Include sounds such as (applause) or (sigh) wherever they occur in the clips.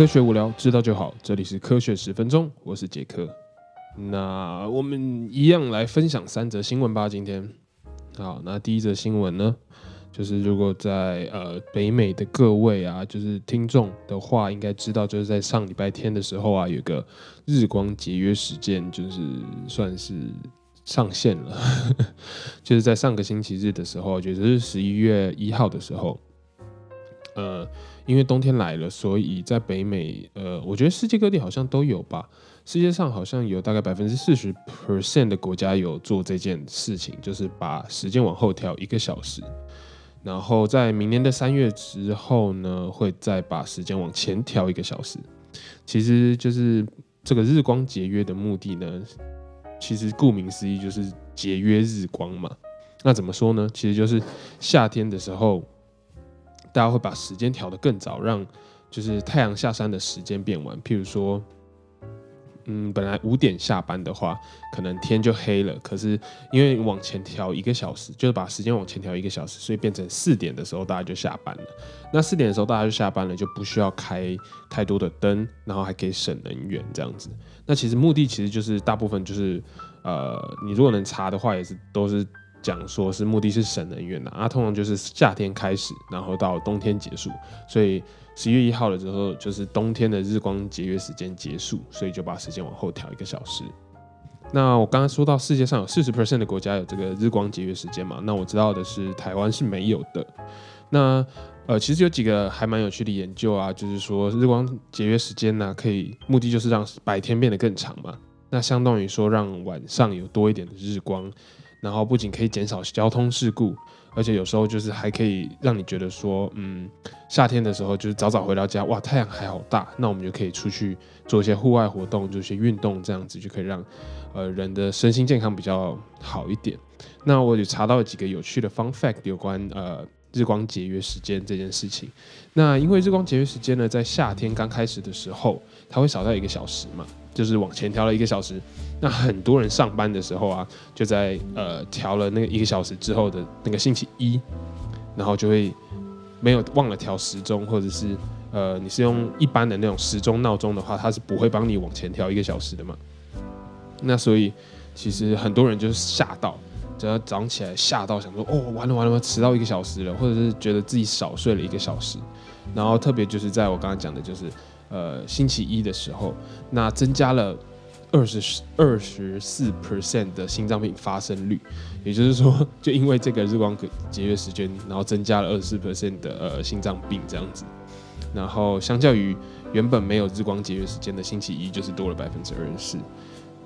科学无聊，知道就好。这里是科学十分钟，我是杰克。那我们一样来分享三则新闻吧。今天，好，那第一则新闻呢，就是如果在呃北美的各位啊，就是听众的话，应该知道，就是在上礼拜天的时候啊，有个日光节约时间，就是算是上线了，(laughs) 就是在上个星期日的时候，就是十一月一号的时候，呃。因为冬天来了，所以在北美，呃，我觉得世界各地好像都有吧。世界上好像有大概百分之四十 percent 的国家有做这件事情，就是把时间往后调一个小时。然后在明年的三月之后呢，会再把时间往前调一个小时。其实就是这个日光节约的目的呢，其实顾名思义就是节约日光嘛。那怎么说呢？其实就是夏天的时候。大家会把时间调得更早，让就是太阳下山的时间变晚。譬如说，嗯，本来五点下班的话，可能天就黑了。可是因为往前调一个小时，就是把时间往前调一个小时，所以变成四点的时候大家就下班了。那四点的时候大家就下班了，就不需要开太多的灯，然后还可以省能源这样子。那其实目的其实就是大部分就是，呃，你如果能查的话，也是都是。讲说是目的是省能源的啊，通常就是夏天开始，然后到冬天结束，所以十月一号了之后，就是冬天的日光节约时间结束，所以就把时间往后调一个小时。那我刚刚说到世界上有四十 percent 的国家有这个日光节约时间嘛？那我知道的是台湾是没有的。那呃，其实有几个还蛮有趣的研究啊，就是说日光节约时间呢，可以目的就是让白天变得更长嘛。那相当于说让晚上有多一点的日光。然后不仅可以减少交通事故，而且有时候就是还可以让你觉得说，嗯，夏天的时候就是早早回到家，哇，太阳还好大，那我们就可以出去做一些户外活动，做一些运动，这样子就可以让呃人的身心健康比较好一点。那我有查到了几个有趣的 fun fact 有关呃日光节约时间这件事情。那因为日光节约时间呢，在夏天刚开始的时候，它会少掉一个小时嘛。就是往前调了一个小时，那很多人上班的时候啊，就在呃调了那个一个小时之后的那个星期一，然后就会没有忘了调时钟，或者是呃你是用一般的那种时钟闹钟的话，它是不会帮你往前调一个小时的嘛。那所以其实很多人就是吓到，只要早上起来吓到，想说哦完了完了，迟到一个小时了，或者是觉得自己少睡了一个小时，然后特别就是在我刚刚讲的就是。呃，星期一的时候，那增加了二十二十四 percent 的心脏病发生率，也就是说，就因为这个日光节约时间，然后增加了二十四 percent 的呃心脏病这样子，然后相较于原本没有日光节约时间的星期一，就是多了百分之二十四。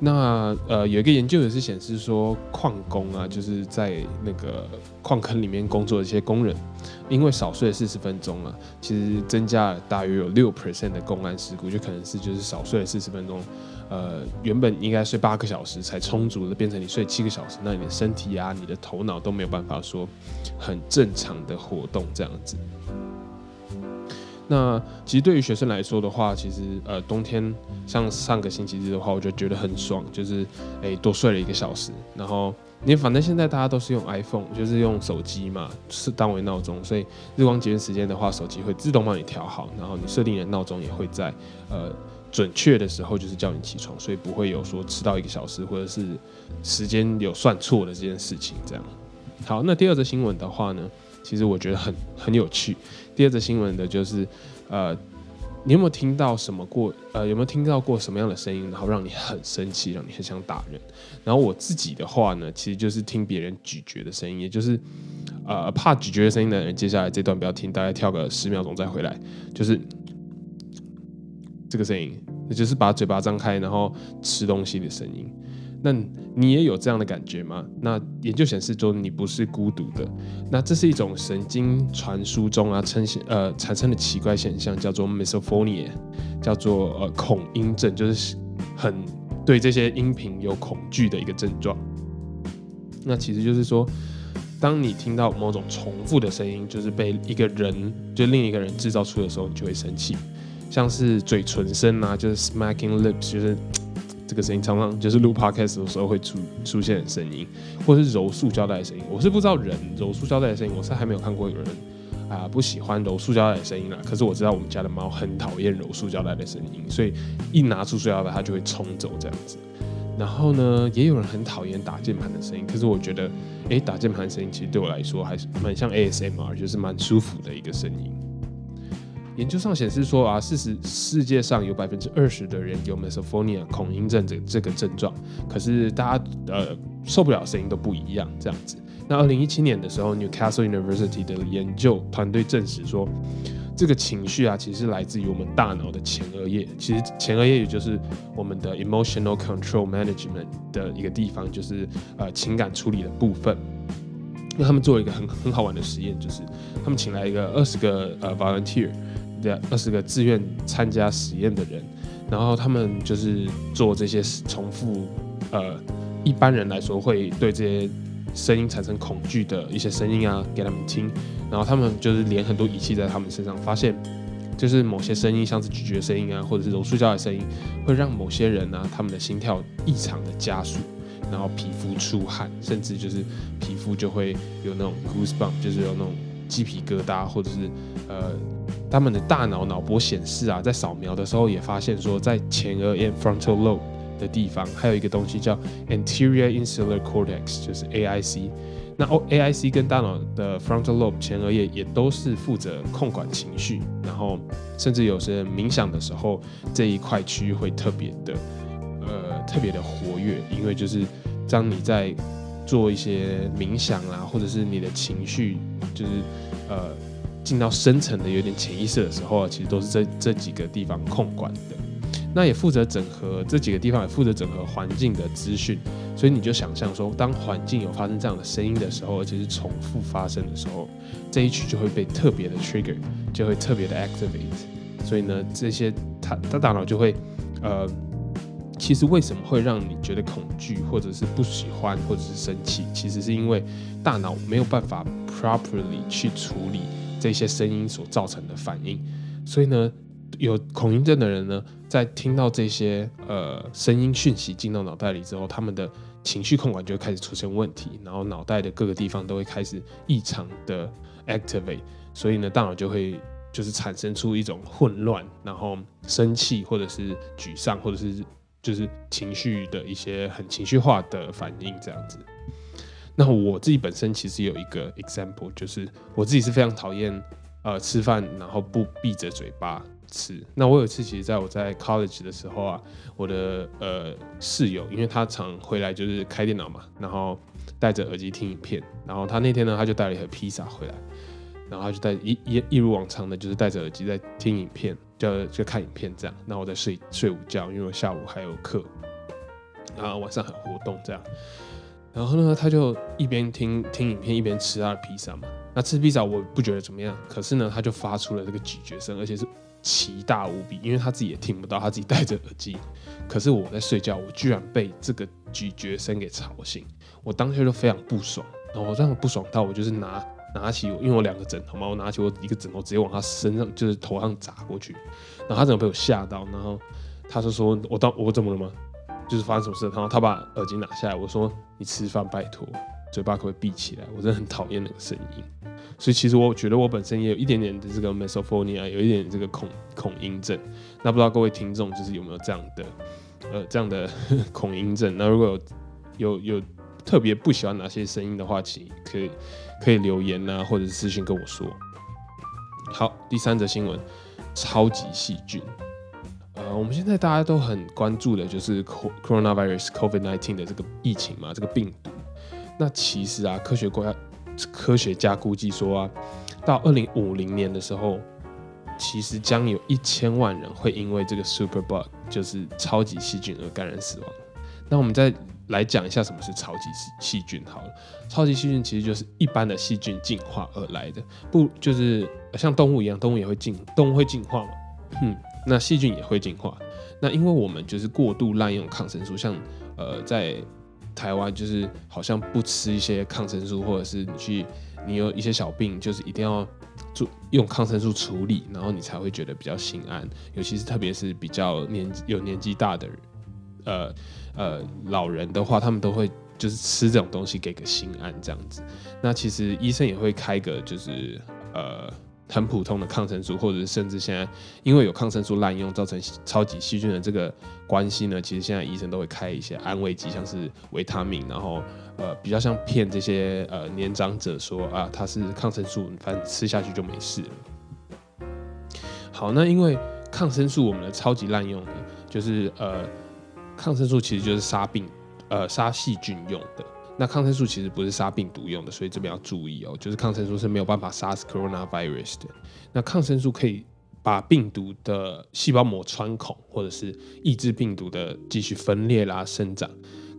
那呃，有一个研究也是显示说，矿工啊，就是在那个矿坑里面工作的一些工人，因为少睡了四十分钟啊，其实增加了大约有六 percent 的公安事故，就可能是就是少睡了四十分钟，呃，原本应该睡八个小时才充足的，变成你睡七个小时，那你的身体啊，你的头脑都没有办法说很正常的活动这样子。那其实对于学生来说的话，其实呃冬天像上个星期日的话，我就觉得很爽，就是诶多睡了一个小时。然后你反正现在大家都是用 iPhone，就是用手机嘛，是当为闹钟，所以日光节约时间的话，手机会自动帮你调好，然后你设定的闹钟也会在呃准确的时候就是叫你起床，所以不会有说迟到一个小时或者是时间有算错的这件事情。这样好，那第二则新闻的话呢？其实我觉得很很有趣。第二则新闻的就是，呃，你有没有听到什么过？呃，有没有听到过什么样的声音，然后让你很生气，让你很想打人？然后我自己的话呢，其实就是听别人咀嚼的声音，也就是，呃，怕咀嚼的声音的人，接下来这段不要听，大概跳个十秒钟再回来，就是这个声音，那就是把嘴巴张开，然后吃东西的声音。那你也有这样的感觉吗？那研究显示说你不是孤独的。那这是一种神经传输中啊，呈现呃产生的奇怪现象，叫做 misophonia，叫做呃恐音症，就是很对这些音频有恐惧的一个症状。那其实就是说，当你听到某种重复的声音，就是被一个人就另一个人制造出的时候，你就会生气，像是嘴唇声啊，就是 smacking lips，就是。这个声音常常就是录 podcast 的时候会出出现的声音，或者是揉塑胶袋的声音。我是不知道人揉塑胶袋的声音，我是还没有看过有人啊不喜欢揉塑胶袋的声音啦。可是我知道我们家的猫很讨厌揉塑胶袋的声音，所以一拿出塑胶袋它就会冲走这样子。然后呢，也有人很讨厌打键盘的声音，可是我觉得，诶，打键盘的声音其实对我来说还是蛮像 ASMR，就是蛮舒服的一个声音。研究上显示说啊，事实世界上有百分之二十的人有 Misophonia 恐音症这这个症状，可是大家呃受不了声音都不一样这样子。那二零一七年的时候，Newcastle University 的研究团队证实说。这个情绪啊，其实来自于我们大脑的前额叶。其实前额叶也就是我们的 emotional control management 的一个地方，就是呃情感处理的部分。那他们做了一个很很好玩的实验，就是他们请来一个二十个呃 volunteer 二十个自愿参加实验的人，然后他们就是做这些重复呃一般人来说会对这些。声音产生恐惧的一些声音啊，给他们听，然后他们就是连很多仪器在他们身上，发现就是某些声音，像是咀嚼声音啊，或者是揉塑胶的声音，会让某些人呢，他们的心跳异常的加速，然后皮肤出汗，甚至就是皮肤就会有那种 goosebump，就是有那种鸡皮疙瘩，或者是呃，他们的大脑脑波显示啊，在扫描的时候也发现说，在前额叶 frontal lobe。的地方还有一个东西叫 anterior insular cortex，就是 AIC。那 O AIC 跟大脑的 frontal lobe 前额叶也都是负责控管情绪，然后甚至有时冥想的时候，这一块区域会特别的呃特别的活跃，因为就是当你在做一些冥想啊，或者是你的情绪就是呃进到深层的有点潜意识的时候啊，其实都是这这几个地方控管的。那也负责整合这几个地方，也负责整合环境的资讯，所以你就想象说，当环境有发生这样的声音的时候，而且是重复发生的时候，这一区就会被特别的 trigger，就会特别的 activate。所以呢，这些他他大脑就会，呃，其实为什么会让你觉得恐惧，或者是不喜欢，或者是生气，其实是因为大脑没有办法 properly 去处理这些声音所造成的反应，所以呢。有恐音症的人呢，在听到这些呃声音讯息进到脑袋里之后，他们的情绪控管就会开始出现问题，然后脑袋的各个地方都会开始异常的 activate，所以呢，大脑就会就是产生出一种混乱，然后生气或者是沮丧，或者是就是情绪的一些很情绪化的反应这样子。那我自己本身其实有一个 example，就是我自己是非常讨厌呃吃饭然后不闭着嘴巴。吃那我有一次，其实在我在 college 的时候啊，我的呃室友，因为他常回来就是开电脑嘛，然后戴着耳机听影片，然后他那天呢，他就带了一盒披萨回来，然后他就带一一一如往常的，就是戴着耳机在听影片，就就看影片这样，那我在睡睡午觉，因为我下午还有课，然后晚上还有活动这样，然后呢，他就一边听听影片一边吃他的披萨嘛，那吃披萨我不觉得怎么样，可是呢，他就发出了这个咀嚼声，而且是。奇大无比，因为他自己也听不到，他自己戴着耳机。可是我在睡觉，我居然被这个咀嚼声给吵醒，我当下就非常不爽。然后我这样不爽到，我就是拿拿起我，因为我两个枕头嘛，我拿起我一个枕头直接往他身上，就是头上砸过去。然后他怎么被我吓到，然后他就说：“我到我怎么了吗？就是发生什么事？”然后他把耳机拿下来，我说：“你吃饭拜托，嘴巴可不可以闭起来？我真的很讨厌那个声音。”所以其实我觉得我本身也有一点点的这个 misophonia，有一点这个恐恐音症。那不知道各位听众就是有没有这样的呃这样的 (laughs) 恐音症？那如果有有有特别不喜欢哪些声音的话，请可以可以留言啊，或者是私信跟我说。好，第三则新闻，超级细菌。呃，我们现在大家都很关注的就是 coronavirus COVID-19 的这个疫情嘛，这个病毒。那其实啊，科学家。科学家估计说啊，到二零五零年的时候，其实将有一千万人会因为这个 superbug，就是超级细菌而感染死亡。那我们再来讲一下什么是超级细细菌好了。超级细菌其实就是一般的细菌进化而来的，不就是像动物一样，动物也会进，动物会进化嘛？嗯，那细菌也会进化。那因为我们就是过度滥用抗生素，像呃在。台湾就是好像不吃一些抗生素，或者是你去你有一些小病，就是一定要做用抗生素处理，然后你才会觉得比较心安。尤其是特别是比较年有年纪大的人，呃呃老人的话，他们都会就是吃这种东西给个心安这样子。那其实医生也会开个就是呃很普通的抗生素，或者是甚至现在因为有抗生素滥用造成超级细菌的这个关系呢，其实现在医生都会开一些安慰剂，像是维他命，然后呃比较像骗这些呃年长者说啊它是抗生素，反正吃下去就没事了。好，那因为抗生素我们的超级滥用呢，就是呃抗生素其实就是杀病呃杀细菌用的。那抗生素其实不是杀病毒用的，所以这边要注意哦，就是抗生素是没有办法杀死 coronavirus 的。那抗生素可以把病毒的细胞膜穿孔，或者是抑制病毒的继续分裂啦、生长。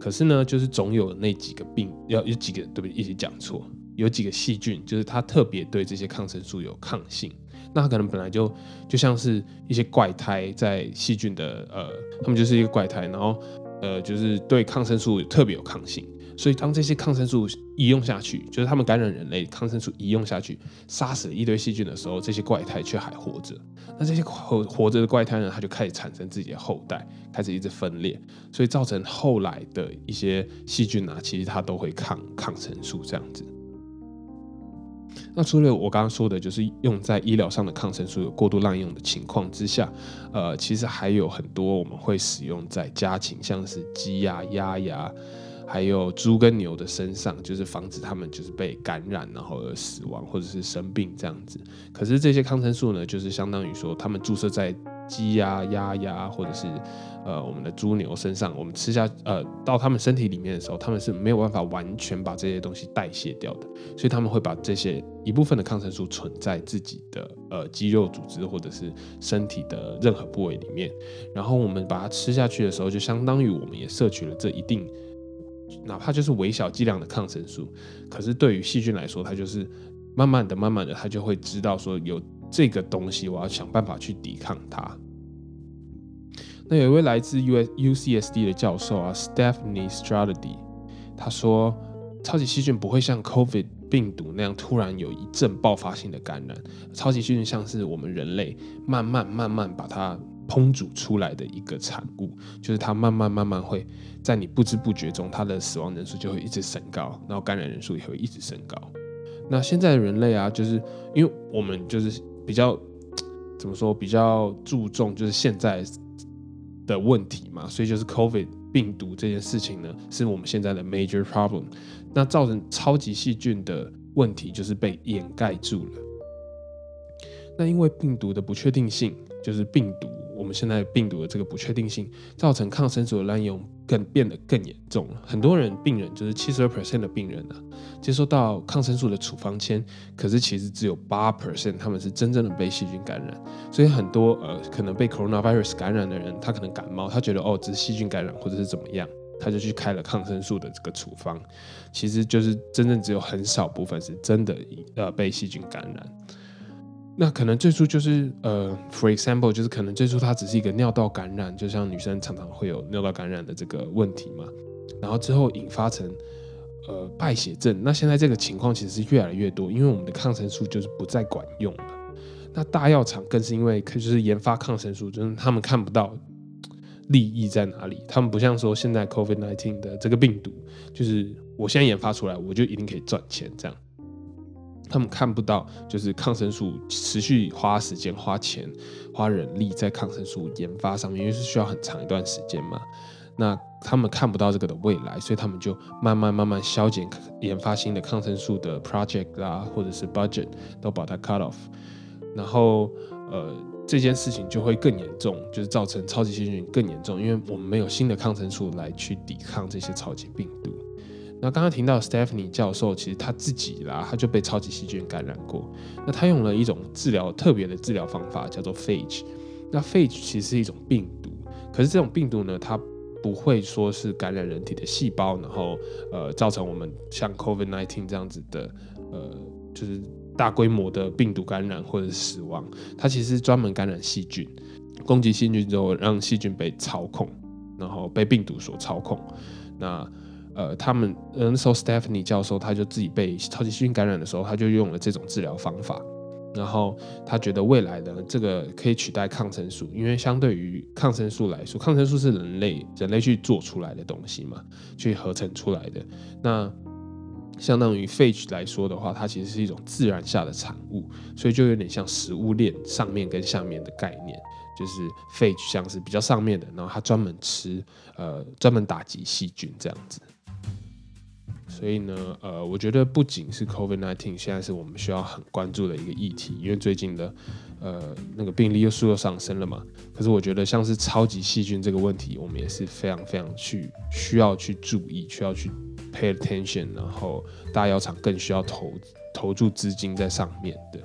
可是呢，就是总有那几个病，要有几个对不对？一起讲错，有几个细菌，就是它特别对这些抗生素有抗性。那它可能本来就就像是一些怪胎，在细菌的呃，他们就是一个怪胎，然后呃，就是对抗生素特别有抗性。所以，当这些抗生素一用下去，就是他们感染人类，抗生素一用下去，杀死了一堆细菌的时候，这些怪胎却还活着。那这些活活着的怪胎呢，它就开始产生自己的后代，开始一直分裂，所以造成后来的一些细菌啊，其实它都会抗抗生素这样子。那除了我刚刚说的，就是用在医疗上的抗生素有过度滥用的情况之下，呃，其实还有很多我们会使用在家禽，像是鸡呀、鸭呀。还有猪跟牛的身上，就是防止它们就是被感染，然后而死亡或者是生病这样子。可是这些抗生素呢，就是相当于说，它们注射在鸡呀、鸭呀，或者是呃我们的猪牛身上，我们吃下呃到它们身体里面的时候，它们是没有办法完全把这些东西代谢掉的，所以他们会把这些一部分的抗生素存在自己的呃肌肉组织或者是身体的任何部位里面，然后我们把它吃下去的时候，就相当于我们也摄取了这一定。哪怕就是微小剂量的抗生素，可是对于细菌来说，它就是慢慢的、慢慢的，它就会知道说有这个东西，我要想办法去抵抗它。那有一位来自 U U C S D 的教授啊，Stephanie Strategy，他说，超级细菌不会像 COVID 病毒那样突然有一阵爆发性的感染，超级细菌像是我们人类慢慢、慢慢把它。烹煮出来的一个产物，就是它慢慢慢慢会在你不知不觉中，它的死亡人数就会一直升高，然后感染人数也会一直升高。那现在人类啊，就是因为我们就是比较怎么说，比较注重就是现在的问题嘛，所以就是 COVID 病毒这件事情呢，是我们现在的 major problem。那造成超级细菌的问题，就是被掩盖住了。那因为病毒的不确定性，就是病毒。我们现在病毒的这个不确定性，造成抗生素的滥用更变得更严重了。很多人病人就是七十二 percent 的病人啊，接收到抗生素的处方签，可是其实只有八 percent 他们是真正的被细菌感染。所以很多呃可能被 coronavirus 感染的人，他可能感冒，他觉得哦只是细菌感染或者是怎么样，他就去开了抗生素的这个处方，其实就是真正只有很少部分是真的呃被细菌感染。那可能最初就是呃，for example，就是可能最初它只是一个尿道感染，就像女生常常会有尿道感染的这个问题嘛。然后之后引发成呃败血症。那现在这个情况其实是越来越多，因为我们的抗生素就是不再管用了。那大药厂更是因为就是研发抗生素，就是他们看不到利益在哪里。他们不像说现在 COVID-19 的这个病毒，就是我现在研发出来，我就一定可以赚钱这样。他们看不到，就是抗生素持续花时间、花钱、花人力在抗生素研发上面，因为是需要很长一段时间嘛。那他们看不到这个的未来，所以他们就慢慢慢慢削减研发新的抗生素的 project 啦，或者是 budget 都把它 cut off。然后，呃，这件事情就会更严重，就是造成超级细菌更严重，因为我们没有新的抗生素来去抵抗这些超级病毒。那刚刚听到 Stephanie 教授，其实他自己啦，他就被超级细菌感染过。那他用了一种治疗特别的治疗方法，叫做 phage。那 phage 其实是一种病毒，可是这种病毒呢，它不会说是感染人体的细胞，然后呃造成我们像 COVID-19 这样子的呃就是大规模的病毒感染或者死亡。它其实专门感染细菌，攻击细菌之后，让细菌被操控，然后被病毒所操控。那呃，他们那时候 Stephanie 教授他就自己被超级细菌感染的时候，他就用了这种治疗方法。然后他觉得未来的这个可以取代抗生素，因为相对于抗生素来说，抗生素是人类人类去做出来的东西嘛，去合成出来的。那相当于 phage 来说的话，它其实是一种自然下的产物，所以就有点像食物链上面跟下面的概念，就是 phage 像是比较上面的，然后它专门吃呃专门打击细菌这样子。所以呢，呃，我觉得不仅是 COVID-19 现在是我们需要很关注的一个议题，因为最近的呃那个病例又数又上升了嘛。可是我觉得像是超级细菌这个问题，我们也是非常非常去需要去注意，需要去 pay attention，然后大药厂更需要投投注资金在上面的。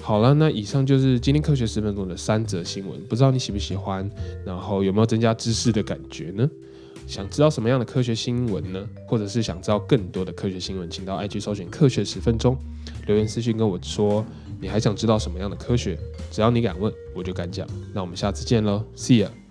好了，那以上就是今天科学十分钟的三则新闻，不知道你喜不喜欢，然后有没有增加知识的感觉呢？想知道什么样的科学新闻呢？或者是想知道更多的科学新闻，请到 IG 搜寻“科学十分钟”，留言私信跟我说，你还想知道什么样的科学？只要你敢问，我就敢讲。那我们下次见喽，See you。